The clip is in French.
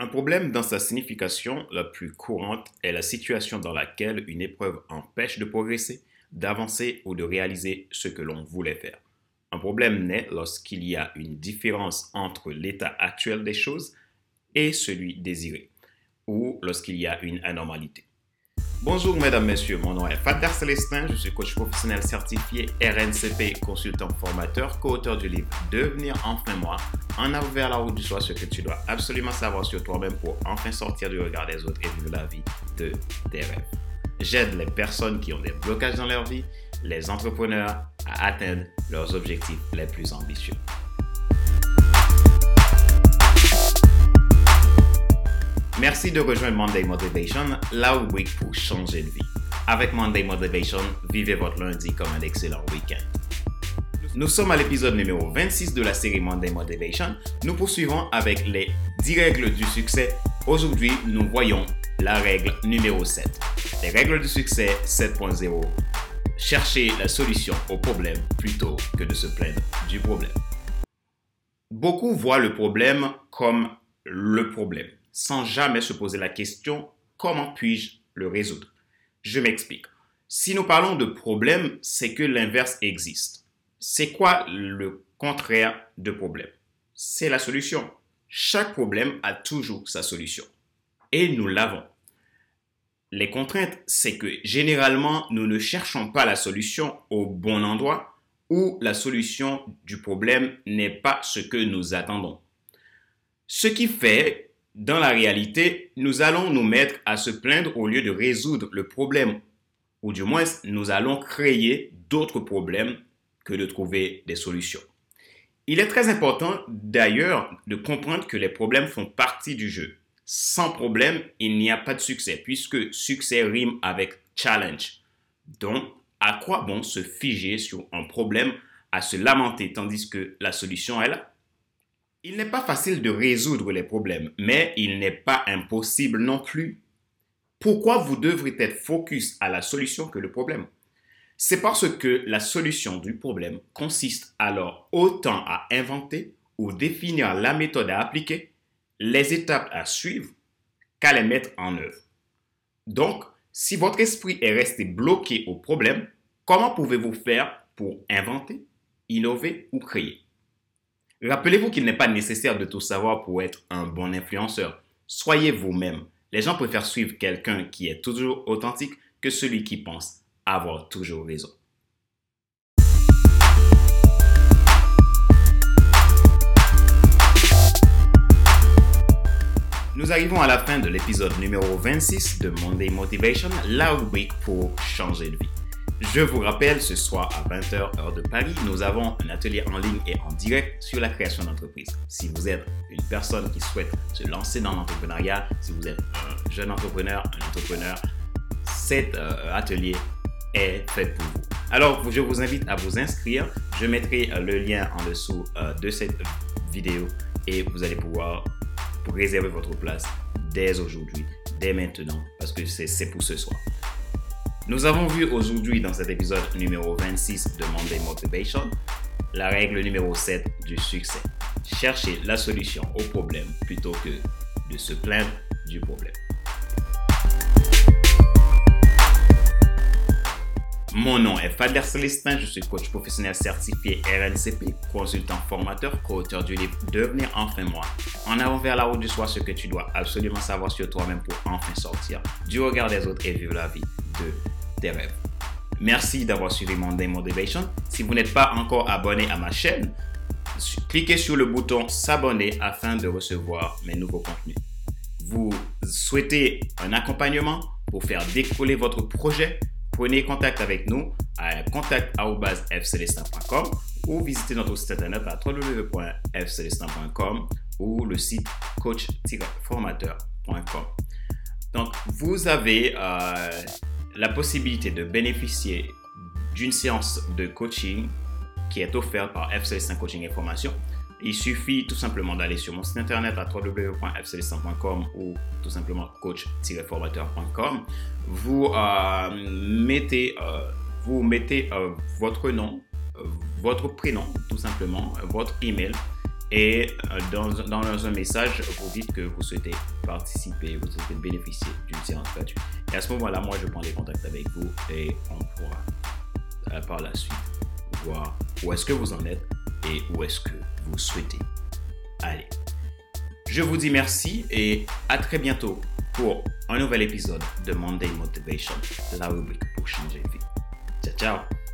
Un problème dans sa signification la plus courante est la situation dans laquelle une épreuve empêche de progresser, d'avancer ou de réaliser ce que l'on voulait faire. Un problème naît lorsqu'il y a une différence entre l'état actuel des choses et celui désiré, ou lorsqu'il y a une anormalité. Bonjour mesdames, messieurs, mon nom est Fader Célestin, je suis coach professionnel certifié RNCP, consultant formateur, co-auteur du livre Devenir enfin moi, en avant vers la route du soi, ce que tu dois absolument savoir sur toi-même pour enfin sortir du regard des autres et vivre la vie de tes rêves. J'aide les personnes qui ont des blocages dans leur vie, les entrepreneurs à atteindre leurs objectifs les plus ambitieux. Merci de rejoindre Monday Motivation, la rubrique pour changer de vie. Avec Monday Motivation, vivez votre lundi comme un excellent week-end. Nous sommes à l'épisode numéro 26 de la série Monday Motivation. Nous poursuivons avec les 10 règles du succès. Aujourd'hui, nous voyons la règle numéro 7. Les règles du succès 7.0. Chercher la solution au problème plutôt que de se plaindre du problème. Beaucoup voient le problème comme le problème, sans jamais se poser la question comment puis-je le résoudre? Je m'explique. Si nous parlons de problème, c'est que l'inverse existe. C'est quoi le contraire de problème? C'est la solution. Chaque problème a toujours sa solution. Et nous l'avons. Les contraintes, c'est que généralement, nous ne cherchons pas la solution au bon endroit ou la solution du problème n'est pas ce que nous attendons. Ce qui fait, dans la réalité, nous allons nous mettre à se plaindre au lieu de résoudre le problème, ou du moins, nous allons créer d'autres problèmes que de trouver des solutions. Il est très important d'ailleurs de comprendre que les problèmes font partie du jeu sans problème, il n'y a pas de succès, puisque succès rime avec challenge. Donc, à quoi bon se figer sur un problème, à se lamenter, tandis que la solution est là? Il n'est pas facile de résoudre les problèmes, mais il n'est pas impossible non plus. Pourquoi vous devrez être focus à la solution que le problème? C'est parce que la solution du problème consiste alors autant à inventer ou définir la méthode à appliquer les étapes à suivre qu'à les mettre en œuvre. Donc, si votre esprit est resté bloqué au problème, comment pouvez-vous faire pour inventer, innover ou créer? Rappelez-vous qu'il n'est pas nécessaire de tout savoir pour être un bon influenceur. Soyez vous-même. Les gens préfèrent suivre quelqu'un qui est toujours authentique que celui qui pense avoir toujours raison. Nous arrivons à la fin de l'épisode numéro 26 de Monday Motivation, la rubrique pour changer de vie. Je vous rappelle, ce soir à 20h heure de Paris, nous avons un atelier en ligne et en direct sur la création d'entreprise. Si vous êtes une personne qui souhaite se lancer dans l'entrepreneuriat, si vous êtes un jeune entrepreneur, un entrepreneur, cet euh, atelier est fait pour vous. Alors, je vous invite à vous inscrire. Je mettrai euh, le lien en dessous euh, de cette vidéo et vous allez pouvoir réserver votre place dès aujourd'hui, dès maintenant, parce que c'est pour ce soir. Nous avons vu aujourd'hui dans cet épisode numéro 26 de Monday Motivation la règle numéro 7 du succès. Chercher la solution au problème plutôt que de se plaindre du problème. Mon nom est Fader Célestin, je suis coach professionnel certifié RNCP, consultant formateur, co-auteur du livre Devenir enfin moi. En avant vers la route du soi, ce que tu dois absolument savoir sur toi-même pour enfin sortir du regard des autres et vivre la vie de Merci d'avoir suivi mon Day Motivation. Si vous n'êtes pas encore abonné à ma chaîne, cliquez sur le bouton s'abonner afin de recevoir mes nouveaux contenus. Vous souhaitez un accompagnement pour faire décoller votre projet? Prenez contact avec nous à contact.fcelestin.com ou visitez notre site internet à www.fcelestin.com ou le site coach-formateur.com. Donc, vous avez euh, la possibilité de bénéficier d'une séance de coaching qui est offerte par FC5 Coaching et Formation. Il suffit tout simplement d'aller sur mon site internet à www.fcelestin.com ou tout simplement coach-formateur.com. Vous euh, mettez, euh, vous mettez euh, votre nom, votre prénom tout simplement, votre email Et euh, dans, un message, vous dites que vous souhaitez participer, vous souhaitez bénéficier d'une séance gratuite. Et à ce moment-là, moi, je prends les contacts avec vous et on pourra euh, par la suite voir où est-ce que vous en êtes et où est-ce que vous souhaitez aller. Je vous dis merci et à très bientôt pour un nouvel épisode de Monday Motivation, la rubrique pour changer vie. Ciao, ciao!